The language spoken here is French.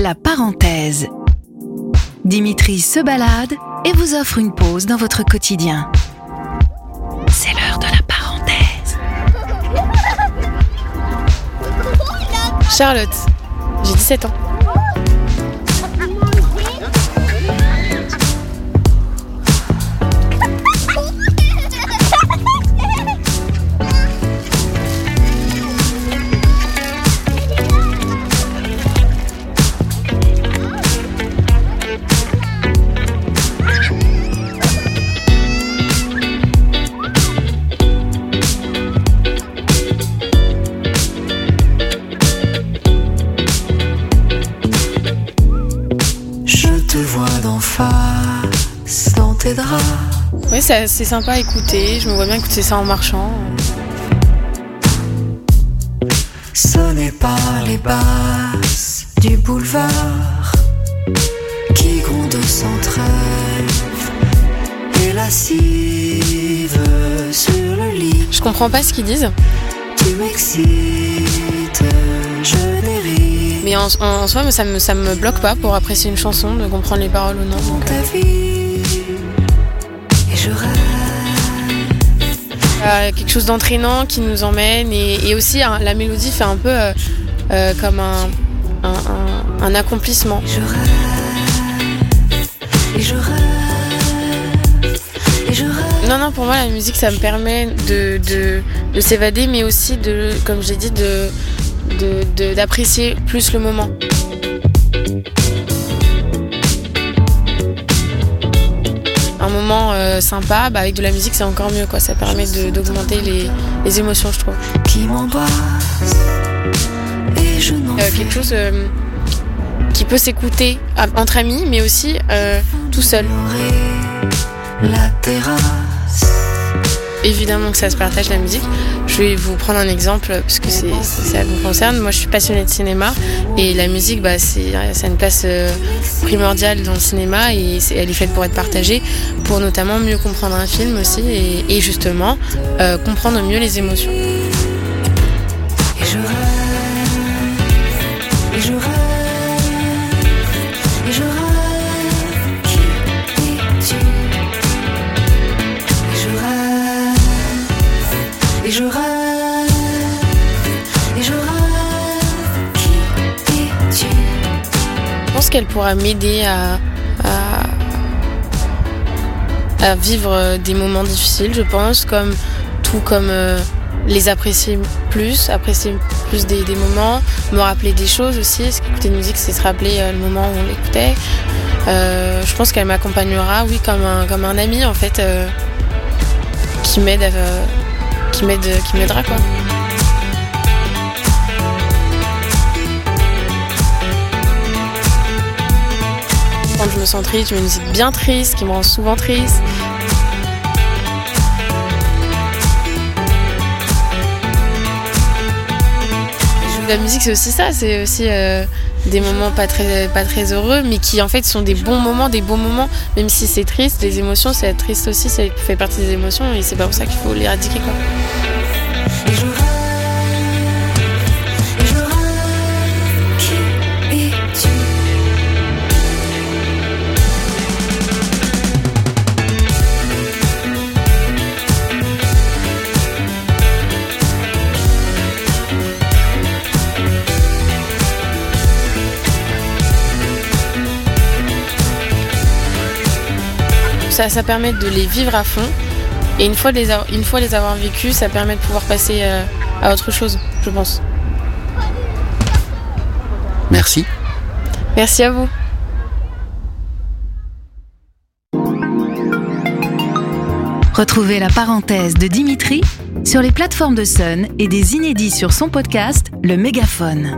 La parenthèse. Dimitri se balade et vous offre une pause dans votre quotidien. C'est l'heure de la parenthèse. Charlotte, j'ai 17 ans. Tes draps. Oui, c'est sympa à écouter. Je me vois bien écouter ça en marchant. Ce n'est pas les basses du boulevard qui grondent sans trêve et lascive sur le lit. Je comprends pas ce qu'ils disent, Tu m'excites, je dérive mais en, en soi, ça me, ça me bloque pas pour apprécier une chanson, de comprendre les paroles ou non. donc, euh, je rêve. euh, quelque chose d'entraînant qui nous emmène et, et aussi hein, la mélodie fait un peu euh, euh, comme un, un, un- un accomplissement. Je rêve et je rêve et je rêve. Non, non, pour moi, la musique, ça me permet de, de, de s'évader, mais aussi, de, comme j'ai dit, de- d'apprécier plus le moment. Un moment euh, sympa, bah, avec de la musique, c'est encore mieux, quoi. Ça permet d'augmenter les, les émotions, je trouve. qui m'embrasse et je n'en Euh, quelque chose euh, qui peut s'écouter entre amis, mais aussi euh, tout seul. ignorer la terrasse. Évidemment que ça se partage la musique. Je vais vous prendre un exemple puisque c'est, c'est- ça vous concerne. Moi, je suis passionnée de cinéma et la musique, bah, c'est, ça a une place euh, primordiale dans le cinéma et elle est faite pour être partagée, pour notamment mieux comprendre un film aussi et, justement euh, comprendre mieux les émotions. Et je et je qu'elle pourra m'aider à, à, vivre euh, des moments difficiles, je pense, comme tout comme euh, les apprécier plus, apprécier plus des, moments, me rappeler des choses aussi, parce qu'écouter une musique, c'est se rappeler euh, le moment où on l'écoutait. Je pense qu'elle m'accompagnera, oui, comme un, comme un ami en fait, qui m'aide, qui m'aide, qui m'aidera quoi. Je me sens triste, je mets une musique bien triste, qui me rend souvent triste. La musique, c'est aussi ça, c'est aussi euh, des moments pas très, pas très heureux, mais qui en fait sont des bons moments, des beaux moments, même si c'est triste, les émotions, c'est triste aussi, ça fait partie des émotions, et c'est pas pour ça qu'il faut l'éradiquer quoi. Ça, ça permet de les vivre à fond, et une fois les, avoir- une fois les avoir vécus, ça permet de pouvoir passer euh, à autre chose, je pense. Merci. Merci à vous. Retrouvez la parenthèse de Dimitri sur les plateformes de Sun et des inédits sur son podcast Le Mégaphone.